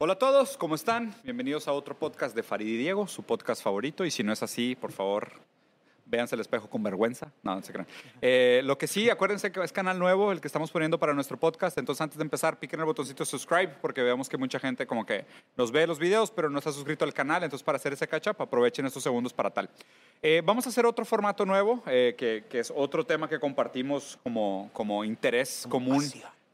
Hola a todos, ¿cómo están? Bienvenidos a otro podcast de Farid y Diego, su podcast favorito. Y si no es así, por favor, véanse el espejo con vergüenza. No, no se crean. Eh, lo que sí, acuérdense que es canal nuevo el que estamos poniendo para nuestro podcast. Entonces, antes de empezar, piquen el botoncito subscribe porque veamos que mucha gente como que nos ve los videos, pero no está suscrito al canal. Entonces, para hacer ese catch up, aprovechen estos segundos para tal. Eh, vamos a hacer otro formato nuevo, eh, que, que es otro tema que compartimos como, como interés común.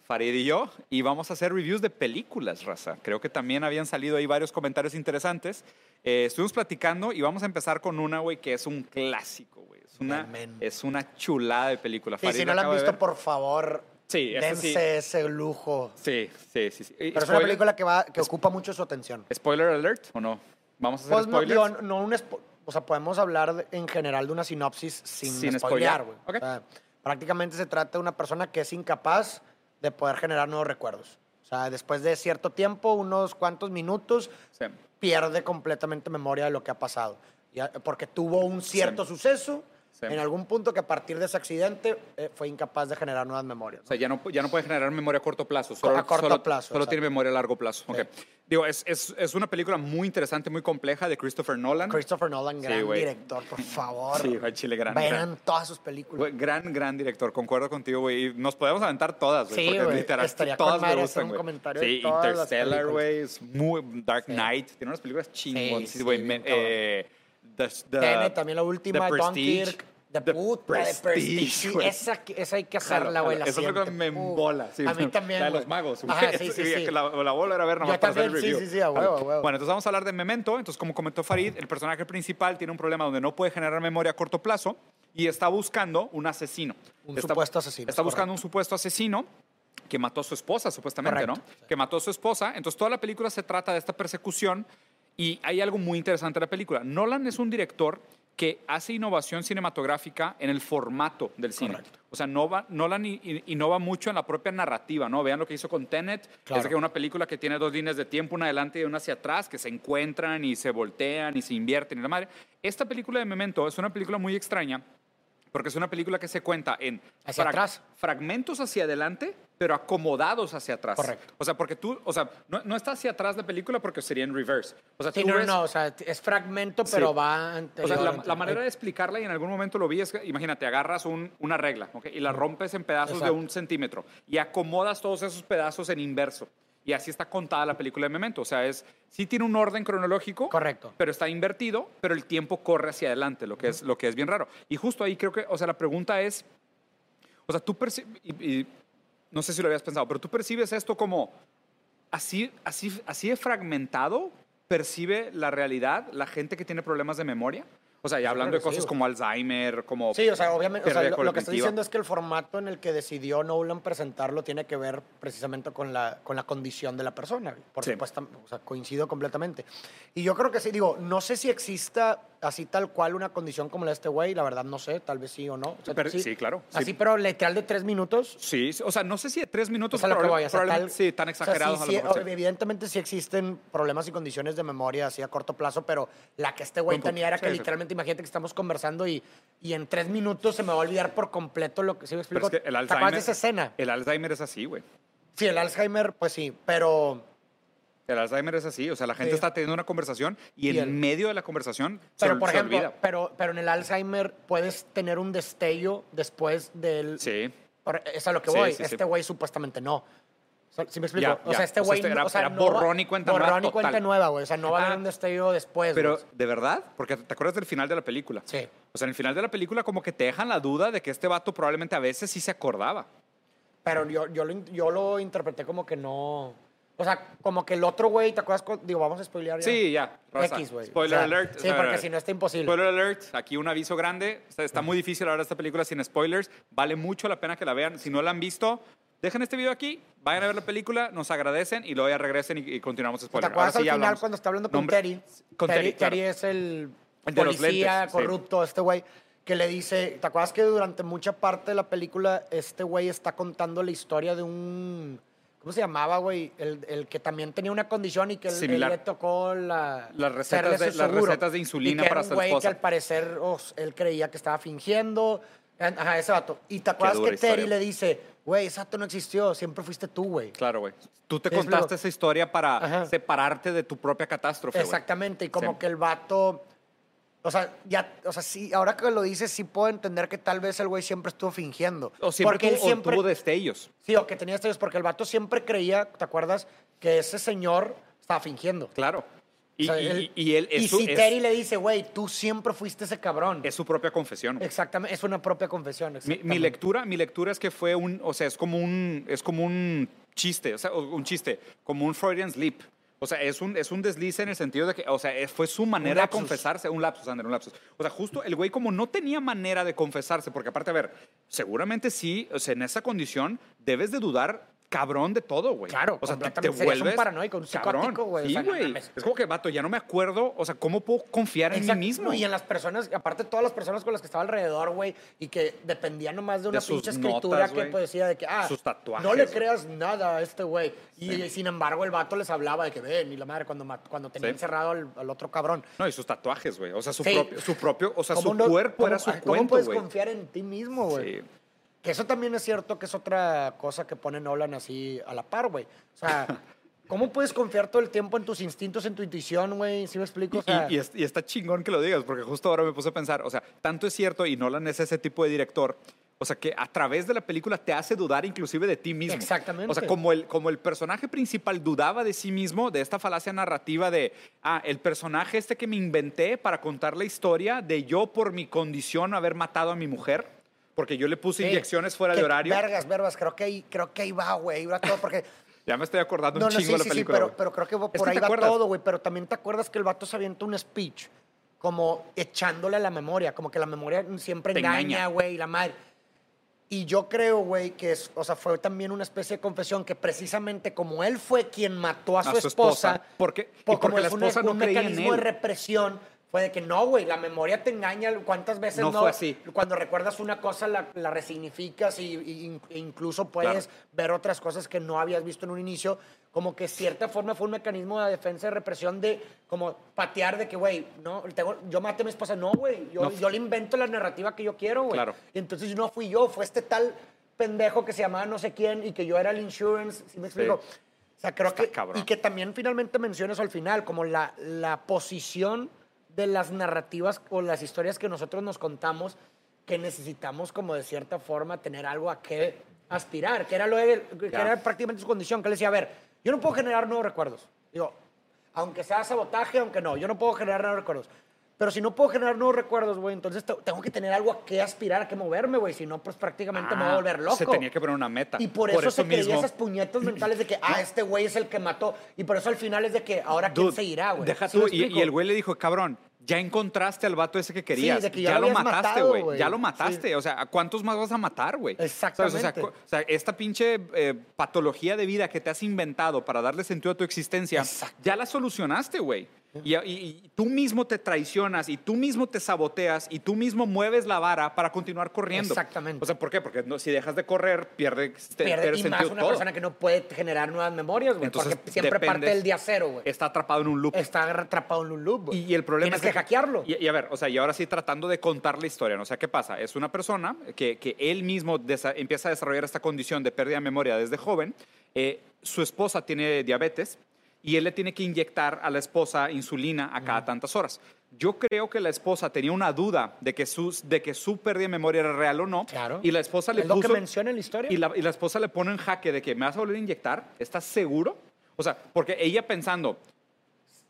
Farid y yo, y vamos a hacer reviews de películas, raza. Creo que también habían salido ahí varios comentarios interesantes. Eh, estuvimos platicando y vamos a empezar con una, güey, que es un clásico, güey. Es una, es una chulada de película. Sí, Farid si no la han visto, por favor, Sí, dense sí. ese lujo. Sí, sí, sí. sí. Pero es una spoiler- película que, va, que ocupa mucho su atención. ¿Spoiler alert o no? ¿Vamos a hacer Pues no, spoilers? digo, no un spo- o sea, podemos hablar de- en general de una sinopsis sin, Sin spoilear, güey. Ok. O sea, prácticamente se trata de una persona que es incapaz de poder generar nuevos recuerdos. O sea, después de cierto tiempo, unos cuantos minutos, Sí. pierde completamente memoria de lo que ha pasado. Ya- porque tuvo un cierto suceso Sí. en algún punto que a partir de ese accidente eh, fue incapaz de generar nuevas memorias. O sea, ya no, ya no puede generar memoria a corto plazo. Solo, A corto solo- plazo, Solo exacto. tiene memoria a largo plazo. Ok. Digo, es, es, es una película muy interesante, muy compleja de Christopher Nolan. Christopher Nolan, Sí, gran güey. director, por favor. Sí, güey, chile, gran, Vean todas sus películas. Güey, gran, gran director. Concuerdo contigo, güey. Y Nos podemos aventar todas, güey. Sí, porque literal, Estaría todas me gustan, güey. Sí, todas Interstellar, güey. Es muy Dark Sí. Knight. Tiene unas películas chingones, sí, güey. eh, the- the- Tenet, también la última, The Prestige. Dunkirk, The The Puta, The Prestige. Sí, esa, esa hay que hacerla, güey. jalo. la Esa película siguiente. me Uh, embola. sí. a mí también, La de los magos. Ajá, sí, sí, sí. que La, la voy a volver a ver nomás Yo para hacer el también, sí, review. sí, sí, a huevo, a huevo. Bueno, entonces vamos a hablar de Memento. Entonces, como comentó Farid, el personaje principal tiene un problema donde no puede generar memoria a corto plazo y está buscando un asesino. Un Está- supuesto asesino, Está es buscando correcto. un supuesto asesino que mató a su esposa, supuestamente, Correcto. ¿no? Que mató a su esposa. Entonces, toda la película se trata de esta persecución y hay algo muy interesante en la película. Nolan es un director que hace innovación cinematográfica en el formato del cine. Correcto. O sea, Nova- Nolan innova mucho en la propia narrativa, ¿no? Vean lo que hizo con Tenet, Claro. es que una película que tiene dos líneas de tiempo, una adelante y una hacia atrás, que se encuentran y se voltean y se invierten y la madre. Esta película de Memento es una película muy extraña porque es una película que se cuenta en Hacia atrás. fragmentos hacia adelante, pero acomodados hacia atrás. Correcto. O sea, porque tú, o sea, no, no está hacia atrás la película porque sería en reverse. O sea, Sí, tú no, ves- no, o sea, es fragmento, pero o va sea, anterior. la, anterior. la manera de explicarla, y en algún momento lo vi, es que, imagínate, agarras un- una regla ¿ok? y la rompes en pedazos de un centímetro y acomodas todos esos pedazos en inverso. Y así está contada la película de Memento. O sea, es, sí tiene un orden cronológico, Correcto. pero está invertido, pero el tiempo corre hacia adelante, lo que, es, lo que es bien raro. Y justo ahí creo que, o sea, la pregunta es, o sea, tú percibes, y, y no sé si lo habías pensado, pero tú percibes esto como así, así, así de fragmentado, percibe la realidad la gente que tiene problemas de memoria. O sea, ya hablando de sí, cosas como Alzheimer, como... Sí, o sea, obviamente, o sea, lo, lo que cognitiva. diciendo es que el formato en el que decidió Nolan presentarlo tiene que ver precisamente con la, con la condición de la persona. Por Sí. supuesto, o sea, coincido completamente. Y yo creo que sí, digo, no sé si exista así tal cual una condición como la de este güey, la verdad no sé, tal vez sí o no. O sea, Pero- sí, claro, sí. Así, pero literal de tres minutos. Sí, o sea, no sé si de tres minutos, Es a lo que probable- voy, o sea, tal- sí, tan o sea, exagerados sí, a lo mejor, sí. Evidentemente sí existen problemas y condiciones de memoria así a corto plazo, pero la que este güey tenía era que literalmente, imagínate que estamos conversando y, y en tres minutos se me va a olvidar por completo lo que sí me explico. Pero es que el ¿Te acuerdas Alzheimer... de esa escena? El Alzheimer es así, güey. Sí, el Alzheimer, pues sí, pero, El Alzheimer es así. O sea, la gente Sí. está teniendo una conversación y, Y en el- medio de la conversación se, pero por se ejemplo, olvida. pero, pero en el Alzheimer puedes tener un destello después del... Sí. Por- Es a lo que voy. sí, sí. este güey supuestamente no. ¿Sí me explico? Ya, o ya. sea, este O sea, güey este era- o sea, era no borrón y cuenta nueva borrón y cuenta nueva, güey. O sea, no va a Ah. haber un destello después, Pero, güey. ¿de verdad? Porque te acuerdas del final de la película. Sí. O sea, en el final de la película como que te dejan la duda de que este vato probablemente a veces sí se acordaba. Pero yo, yo, lo, yo lo interpreté como que no... O sea, como que el otro güey, ¿te acuerdas? cu- Digo, vamos a spoilear ya. Sí, ya. raza. X, güey. Spoiler O sea, alert. Sí, porque si no está imposible. Spoiler alert. Aquí un aviso grande. Está, está muy difícil de esta película sin spoilers. Vale mucho la pena que la vean. Si no la han visto, dejen este video aquí, vayan a ver la película, nos agradecen y luego ya regresen y, y continuamos ¿Te spoiler. acuerdas Ahora sí al ya final cuando está hablando con Nombre- Terry? Con Terry, claro. Terry es el El policía lentes, sí. corrupto, este güey, que le dice, ¿te acuerdas que durante mucha parte de la película este güey está contando la historia de un... ¿Cómo se llamaba, güey? El, el que también tenía una condición y que él, él le tocó la, Las recetas de- las recetas de insulina y que para era un su güey esposa. que al parecer él creía que estaba fingiendo. Ajá, ese vato. Y te acuerdas que Terry le dice, güey, ese vato no existió, siempre fuiste tú, güey. Claro, güey. Tú te contaste explico. esa historia para Ajá. separarte de tu propia catástrofe. Exactamente, y como Sí. que el vato, o sea, ya, o sea, sí, ahora que lo dices, sí puedo entender que tal vez el güey siempre estuvo fingiendo. O siempre porque él tuvo, o siempre, tuvo destellos. sí, o que tenía estrellas, porque el vato siempre creía, ¿te acuerdas? Que ese señor estaba fingiendo. Claro. Y, O sea, y- él- y él y su, si es- Terry le dice, güey, tú siempre fuiste ese cabrón. es su propia confesión. güey. Exactamente, es una propia confesión. Mi, mi lectura, mi lectura es que fue un, o sea, es como un, es como un chiste, o sea, o- un chiste, como un Freudian slip. O sea, es un, es un desliz en el sentido de que, o sea, fue su manera de confesarse, un lapsus, Ander, un lapsus. O sea, justo el güey como no tenía manera de confesarse, porque aparte, a ver, seguramente sí, o sea, en esa condición debes de dudar cabrón de todo, güey. Claro, o sea, te, te. Serías un vuelves paranoico, un cabrón. psicótico, güey. O sea, es como que, vato, ya no me acuerdo, o sea, ¿cómo puedo confiar en mí mismo? Y en las personas, aparte todas las personas con las que estaba alrededor, güey, y que dependían nomás de una sus pinche escritura notas, que pues, decía de que, ah, Sus tatuajes, no le creas nada a este güey. Y sin embargo, el vato les hablaba de que ven, y la madre, cuando, cuando tenía Sí. encerrado al, al otro cabrón. No, y sus tatuajes, güey. O sea, su, Sí. propio, su propio, o sea, su ¿Cómo no- cuerpo cómo- era su ¿Cómo cuento, puedes güey. confiar en ti mismo, güey? Sí. Que eso también es cierto que es otra cosa que pone Nolan así a la par, güey. O sea, ¿cómo puedes confiar todo el tiempo en tus instintos, en tu intuición, güey? ¿Sí me explico? O sea, Y, y y está chingón que lo digas, porque justo ahora me puse a pensar, o sea, tanto es cierto y Nolan es ese tipo de director, o sea, que a través de la película te hace dudar inclusive de ti mismo. Exactamente. O sea, como el, como el personaje principal dudaba de sí mismo, de esta falacia narrativa de, ah, el personaje este que me inventé para contar la historia de yo por mi condición haber matado a mi mujer, porque yo le puse sí, inyecciones fuera de horario. Vergas, vergas, creo que ahí, creo que ahí va, güey. ahí va todo, porque Ya me estoy acordando No, un no, chingo sí, de la sí, sí, película. pero, pero creo que por Es que ahí va acuerdas. todo, güey. Pero también te acuerdas que el vato se avienta un speech como echándole a la memoria, como que la memoria siempre Te engaña, güey, la madre. Y yo creo, güey, que es, o sea, fue también una especie de confesión que precisamente como él fue quien mató a su, esposa, Porque, y por- como porque la fue un- esposa no un creía en mecanismo de él. represión, fue de que no, güey, la memoria te engaña. ¿Cuántas veces No no? fue así. Cuando recuerdas una cosa, la, la resignificas y, y- e incluso puedes Claro. ver otras cosas que no habías visto en un inicio. Como que cierta forma fue un mecanismo de defensa y represión de como patear de que, güey, no, tengo, yo maté a mi esposa. No, güey, yo, No. yo le invento la narrativa que yo quiero, güey. Claro. Y entonces no fui yo, fue este tal pendejo que se llamaba no sé quién y que yo era el insurance. ¿Sí me explico? O sea, creo Está que. cabrón. Y que también finalmente mencionas al final, como la, la posición de las narrativas o las historias que nosotros nos contamos, que necesitamos, como de cierta forma, tener algo a qué aspirar, que era, lo de- que era prácticamente su condición, que él decía, a ver, yo no puedo generar nuevos recuerdos. Digo, aunque sea sabotaje, aunque no, yo no puedo generar nuevos recuerdos. Pero si no puedo generar nuevos recuerdos, güey, entonces te- tengo que tener algo a qué aspirar, a qué moverme, güey. Si no, pues prácticamente me voy a Ah, volver loco. Se tenía que poner una meta. Y por eso, se creía esas puñetas mentales de que, ah, este güey es el que mató. Y por eso al final es de que, ahora quién Dude, se irá, güey. Deja ¿Sí tú. Y, y el güey le dijo, cabrón, ya encontraste al vato ese que querías. de que ya ya lo mataste, güey. Ya lo mataste. Sí. O sea, ¿a cuántos más vas a matar, güey? Exactamente. O, sea, cu- o sea, esta pinche eh, patología de vida que te has inventado para darle sentido a tu existencia, Exacto. ya la solucionaste, güey. Y, y- y tú mismo te traicionas y tú mismo te saboteas y tú mismo mueves la vara para continuar corriendo. Exactamente. O sea, ¿por qué? Porque no- si dejas de correr, pierde, te- Pierde, pierde y sentido más una todo. persona que no puede generar nuevas memorias, güey. Entonces, Porque siempre parte del día cero, güey. Está atrapado en un loop. Está atrapado en un loop, güey. Y, el problema Tienes es que hackearlo. Y, y a ver, o sea, y ahora sí tratando de contar la historia, ¿no? O sea, ¿qué pasa? Es una persona que, que él mismo empieza a desarrollar esta condición de pérdida de memoria desde joven. Eh, su esposa tiene diabetes y él le tiene que inyectar a la esposa insulina a cada tantas horas. Yo creo que la esposa tenía una duda de que, su, de que su pérdida de memoria era real o no. Claro. Y la esposa le es lo puso... que menciona en la historia. Y la, y la esposa le pone en jaque de que me vas a volver a inyectar. ¿Estás seguro? O sea, porque ella pensando,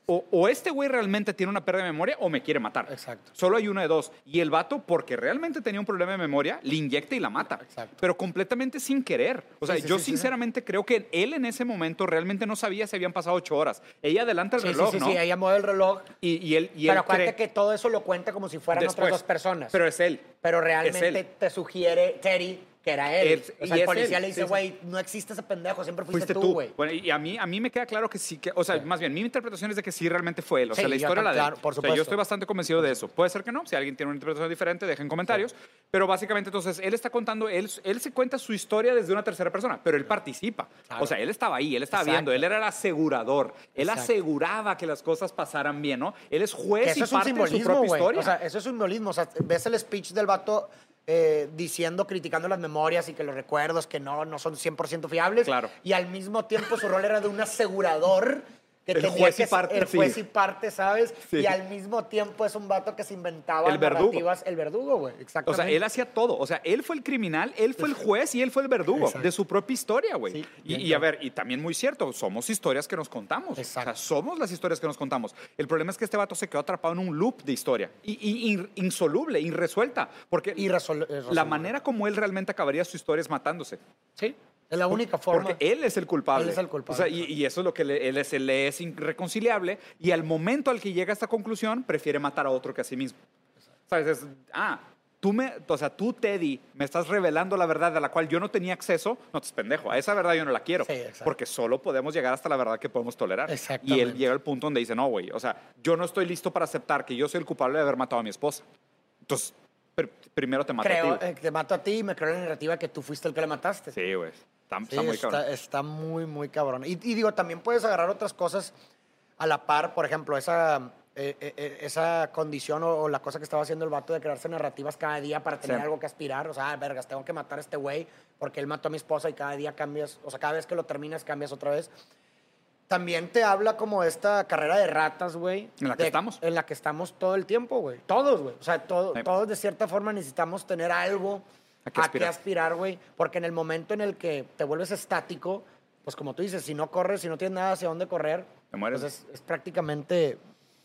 o, o este güey realmente tiene una pérdida de memoria o me quiere matar. Exacto. Solo hay una de dos. Y el vato, porque realmente tenía un problema de memoria, le inyecta y la mata. Exacto. Pero completamente sin querer. O sea, Sí, sí, yo sí, sinceramente creo que él en ese momento realmente no sabía si habían pasado ocho horas. Ella adelanta el reloj, sí, sí, ¿no? sí, ella mueve el reloj. Y, y él, y pero él acuérdate cree- que todo eso lo cuenta como si fueran después. otras dos personas. Pero es él. Pero realmente él. te sugiere Terry que era él. Él- o y sea, el es policía él, le dice, sí, sí. güey, no existe ese pendejo, siempre fuiste, Fuiste tú, güey. Bueno, y a mí, a mí me queda claro que sí, que, o sea, más bien, mi interpretación es de que sí realmente fue él. O Sí, sea, la historia la de claro, por O sea, supuesto. yo estoy bastante convencido de eso. Puede ser que no, si alguien tiene una interpretación diferente, dejen comentarios. Pero básicamente, entonces, él está contando, él, él se cuenta su historia desde una tercera persona, pero él participa. Claro. O sea, él estaba ahí, él estaba Exacto. viendo, él era el asegurador. Él Exacto. aseguraba que las cosas pasaran bien, ¿no? Él es Que juez eso y es un parte de su simbolismo, propia güey. historia. O sea, eso es un simbolismo. O sea, ves el speech del vato eh, diciendo, criticando las memorias y que los recuerdos que no, no son 100% fiables. Claro. Y al mismo tiempo su rol era de un asegurador que El tenía juez y que- parte, el juez sí. y parte, ¿sabes? Sí. Y al mismo tiempo es un vato que se inventaba El verdugo. narrativas. El verdugo, güey. O Exactamente. sea, él hacía todo. O sea, él fue el criminal, él fue el juez y él fue el verdugo Exacto. de su propia historia, güey. Sí, y, y a ver, y también muy cierto, somos historias que nos contamos. Exacto. O sea, somos las historias que nos contamos. El problema es que este vato se quedó atrapado en un loop de historia. Y, y- in- insoluble, irresuelta. Porque la manera como él realmente acabaría su historia es matándose. Sí. Es la única forma. Porque él es el culpable. Él es el culpable. O sea, y, y eso es lo que le, él es, le es irreconciliable. Y al momento al que llega a esta conclusión, prefiere matar a otro que a sí mismo. ¿Sabes? Es, ah, tú me, o sea, tú, Teddy, me estás revelando la verdad de la cual yo no tenía acceso. No te pendejo. A esa verdad yo no la quiero. Sí, porque solo podemos llegar hasta la verdad que podemos tolerar. Y él llega al punto donde dice, no, güey, o sea, yo no estoy listo para aceptar que yo soy el culpable de haber matado a mi esposa. Entonces, pr- primero te mato creo, a ti. eh, te mato a ti y me creo la narrativa que tú fuiste el que la mataste. Sí, güey. Está, Sí, está muy cabrón. está, está muy, muy cabrón. Y, y digo, también puedes agarrar otras cosas a la par, por ejemplo, esa, eh, eh, eh, esa condición o, o la cosa que estaba haciendo el vato de crearse narrativas cada día para tener Sí. algo que aspirar. O sea, ah, vergas, tengo que matar a este güey porque él mató a mi esposa y cada día cambias, o sea, cada vez que lo terminas cambias otra vez. También te habla como esta carrera de ratas, güey. En la que de- estamos. En la que estamos todo el tiempo, güey. Todos, güey. O sea, todo- Sí. todos de cierta forma necesitamos tener algo A qué a aspirar. qué aspirar, güey. Porque en el momento en el que te vuelves estático, pues como tú dices, si no corres, si no tienes nada hacia dónde correr, Te mueres. pues es, es prácticamente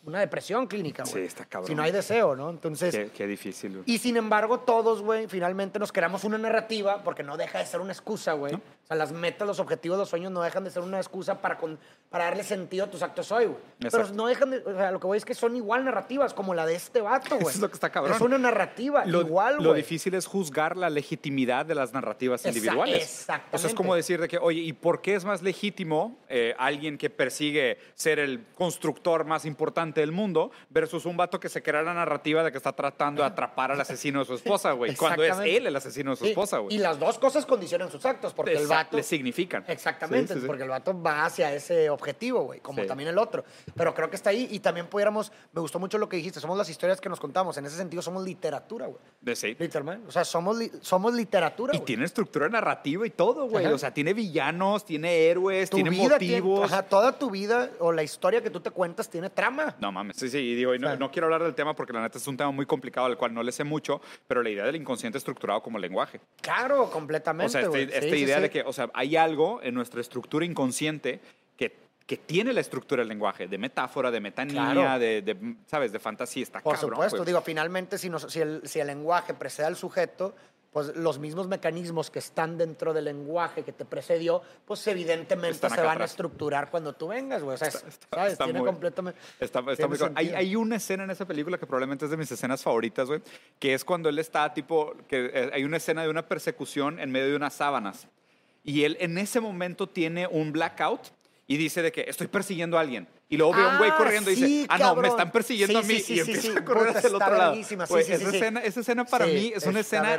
una depresión clínica, güey. Sí, está cabrón. Si no hay deseo, ¿no? Entonces, Qué, qué difícil. güey. y sin embargo, todos, güey, finalmente nos creamos una narrativa porque no deja de ser una excusa, güey. O sea, las metas, los objetivos, los sueños no dejan de ser una excusa para, con- para darle sentido a tus actos hoy, güey. Pero no dejan de. O sea, lo que voy es que son igual narrativas como la de este vato, güey. Eso es lo que está cabrón. Es una narrativa Lo, igual, güey. lo difícil es juzgar la legitimidad de las narrativas individuales. exactamente. O sea, es como decir de que, oye, ¿y por qué es más legítimo eh, alguien que persigue ser el constructor más importante del mundo versus un vato que se crea la narrativa de que está tratando de atrapar al asesino de su esposa, güey? Cuando es él el asesino de su esposa, güey. Y las dos cosas condicionan sus actos, porque el Exacto, vato... le significan. Exactamente, Sí, sí, sí. porque el vato va hacia ese objetivo, güey, como Sí. también el otro. Pero creo que está ahí y también pudiéramos, me gustó mucho lo que dijiste, somos las historias que nos contamos, en ese sentido somos literatura, güey. De sí. Literalmente, o sea, somos, li- somos literatura, Y güey. tiene estructura narrativa y todo, güey. O sea, tiene villanos, tiene héroes, Tu tiene vida tiene- motivos. ajá, toda tu vida o la historia que tú te cuentas tiene trama. No mames, sí, sí, y digo, y no, no quiero hablar del tema porque la neta es un tema muy complicado al cual no le sé mucho, pero la idea del inconsciente estructurado como lenguaje. Claro, completamente, O sea, este- güey. esta Sí, sí, idea sí. de que, o sea, hay algo en nuestra estructura inconsciente que, que tiene la estructura del lenguaje, de metáfora, de metanía, Claro. de, de, ¿sabes?, de fantasía, está Por cabrón, supuesto, güey. digo, finalmente si, nos- si, el, si el lenguaje precede al sujeto, pues los mismos mecanismos que están dentro del lenguaje que te precedió, pues evidentemente se van a atrás. estructurar cuando tú vengas, güey. O sea, es- Está- ¿sabes? está Tiene muy- completamente... Está, está tiene muy hay, hay una escena en esa película que probablemente es de mis escenas favoritas, güey, que es cuando él está tipo, que eh, hay una escena de una persecución en medio de unas sábanas. Y él en ese momento tiene un blackout y dice de que estoy persiguiendo a alguien. Y luego ve a un güey Ah, corriendo y sí, dice, ah, no, me están persiguiendo Sí, a mí. sí, y empieza a correr hacia el otro lado. sí, esa, escena, esa escena para mí es una escena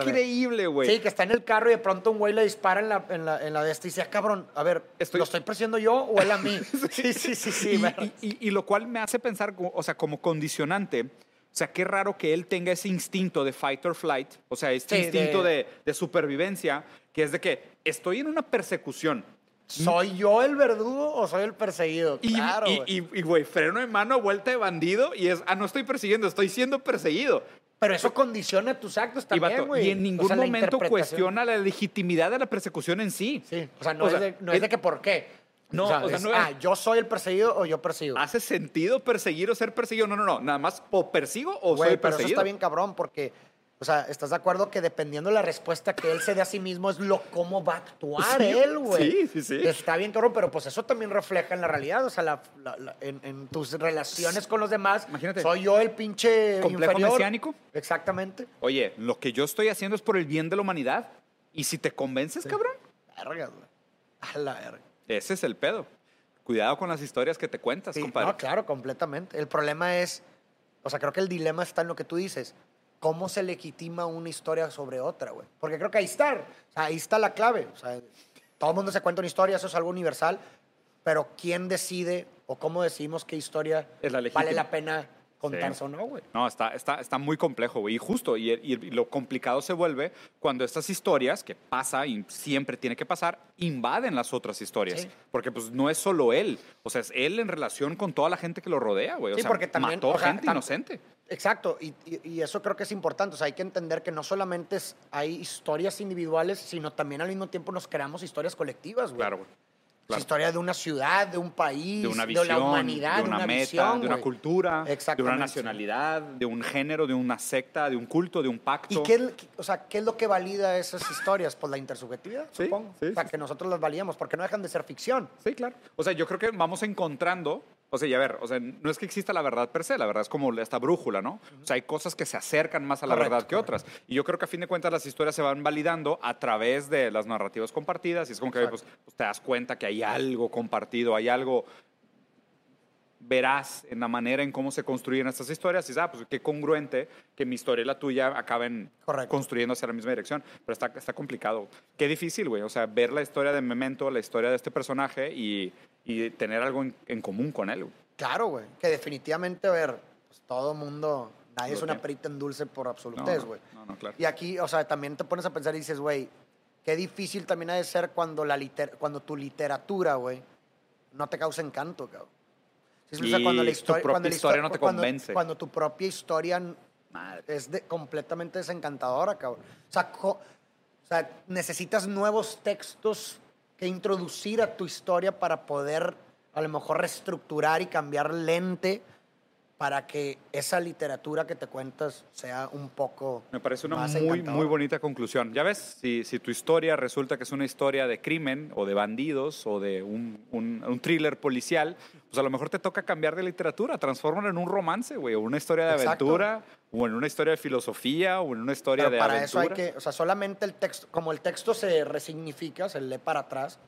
increíble, güey. Sí, que está en el carro y de pronto un güey le dispara en la, en la, en la de este y dice, ah, cabrón, a ver, Estoy- ¿lo estoy persiguiendo yo o él a mí? sí, sí, sí, sí. y, y- y- y lo cual me hace pensar, o sea, como condicionante, o sea, qué raro que él tenga ese instinto de fight or flight, o sea, este Sí, instinto de- de, de supervivencia, que es de que estoy en una persecución. ¿Soy yo el verdugo o soy el perseguido? Y, claro, y- güey. y- y, freno de mano, vuelta de bandido, y es, ah, no estoy persiguiendo, estoy siendo perseguido. Pero eso condiciona tus actos Y, también, güey. y en ningún O sea, la momento interpretación. cuestiona la legitimidad de la persecución en sí. Sí, o sea, no, O es, sea, de, no es es- de que por qué. No, o sea, es, no es- Ah, ah, yo soy el perseguido o yo persigo. ¿Hace sentido perseguir o ser perseguido? No, no, no. Nada más o persigo o Güey, soy pero eso perseguido. está bien cabrón porque, o sea, ¿estás de acuerdo que dependiendo de la respuesta que él se dé a sí mismo es lo cómo va a actuar Sí, él, güey? sí, sí, sí. Está bien cabrón, pero pues eso también refleja en la realidad, o sea, la- la- la- en, en tus relaciones con los demás. Imagínate. Soy yo el pinche ¿Complejo inferior. mesiánico? Exactamente. Oye, lo que yo estoy haciendo es por el bien de la humanidad. Y si te convences, cabrón, Verga, güey. A la verga. ese es el pedo. Cuidado con las historias que te cuentas, Sí, compadre. no, claro, completamente. El problema es, o sea, creo que el dilema está en lo que tú dices. ¿Cómo se legitima una historia sobre otra, güey? Porque creo que ahí está, o sea, ahí está la clave. O sea, todo el mundo se cuenta una historia, eso es algo universal, pero ¿quién decide o cómo decidimos qué historia Es la vale la pena contarse Sí. o no, güey. No, está, está, está muy complejo, güey. Y justo, y, y- lo complicado se vuelve cuando estas historias, que pasa y siempre tiene que pasar, invaden las otras historias. Sí. Porque pues no es solo él. O sea, es él en relación con toda la gente que lo rodea, güey. O Sí, sea, porque también, mató o sea, gente inocente. Exacto, y, eso creo que es importante. O sea, hay que entender que no solamente es- hay historias individuales, sino también al mismo tiempo nos creamos historias colectivas, güey. Claro, güey. Claro. Historia de una ciudad, de un país, De una visión, la humanidad, de una, meta, visión, de una cultura, de una nacionalidad, de un género, de una secta, de un culto, de un pacto. ¿Y qué, es- o sea, qué es lo que valida esas historias? Pues la intersubjetividad, Sí, supongo. sí, o sea, sí, que nosotros las valíamos, porque no dejan de ser ficción. Sí, claro. O sea, yo creo que vamos encontrando, o sea, y a ver, o sea, no es que exista la verdad per se, la verdad es como esta brújula, ¿no? O sea, hay cosas que se acercan más a la Correcto, verdad que otras. Y yo creo que a fin de cuentas las historias se van validando a través de las narrativas compartidas y es como que pues, Exacto. pues, te das cuenta que hay algo compartido, hay algo verás en la manera en cómo se construyen estas historias y dices, ah, pues qué congruente que mi historia y la tuya acaben Correcto. construyendo hacia la misma dirección. Pero está, está complicado. Qué difícil, güey. O sea, ver la historia de Memento, la historia de este personaje y, y tener algo en, en común con él. güey. Claro, güey. Que definitivamente, a ver, pues todo mundo, nadie Lo es una tiene. perita en dulce por No, absolutez, no, güey. no, no, claro. Y aquí, o sea, también te pones a pensar y dices, güey, qué difícil también ha de ser cuando, la liter- cuando tu literatura, güey, no te causa encanto, cabrón. Sí, o sea, cuando la tu historia, propia cuando la historia histo- no te cuando- convence. Cuando tu propia historia Madre. es de- completamente desencantadora, cabrón. O sea, o sea, necesitas nuevos textos que introducir a tu historia para poder a lo mejor reestructurar y cambiar lente para que esa literatura que te cuentas sea un poco Me parece una más muy, muy bonita conclusión. Ya ves, si, si tu historia resulta que es una historia de crimen o de bandidos o de un, un- un thriller policial, pues a lo mejor te toca cambiar de literatura, transformarlo en un romance, güey, o una historia de Exacto. aventura, o en una historia de filosofía, o en una historia Pero de para aventura. eso hay que, o sea, solamente el texto, como el texto se resignifica, se lee para atrás,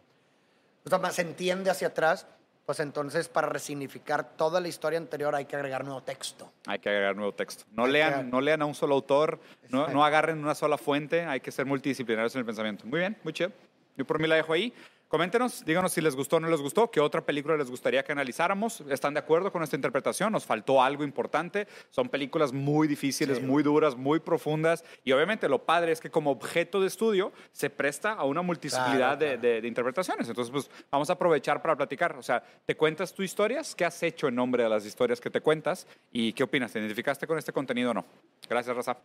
o sea, más se entiende hacia atrás, pues entonces para resignificar toda la historia anterior hay que agregar nuevo texto. Hay que agregar nuevo texto. No Hay lean, no lean a un solo autor, no, no agarren una sola fuente, hay que ser multidisciplinarios en el pensamiento. Muy bien, muy chido. Yo por mí la dejo ahí. Coméntenos, díganos si les gustó o no les gustó, qué otra película les gustaría que analizáramos. ¿Están de acuerdo con esta interpretación? ¿Nos faltó algo importante? Son películas muy difíciles, Sí. muy duras, muy profundas. Y obviamente lo padre es que como objeto de estudio se presta a una multiplicidad Claro, de- claro. de, de interpretaciones. Entonces, pues vamos a aprovechar para platicar. O sea, ¿te cuentas tus historias? ¿Qué has hecho en nombre de las historias que te cuentas? ¿Y qué opinas? ¿Te identificaste con este contenido o no? Gracias, Raza.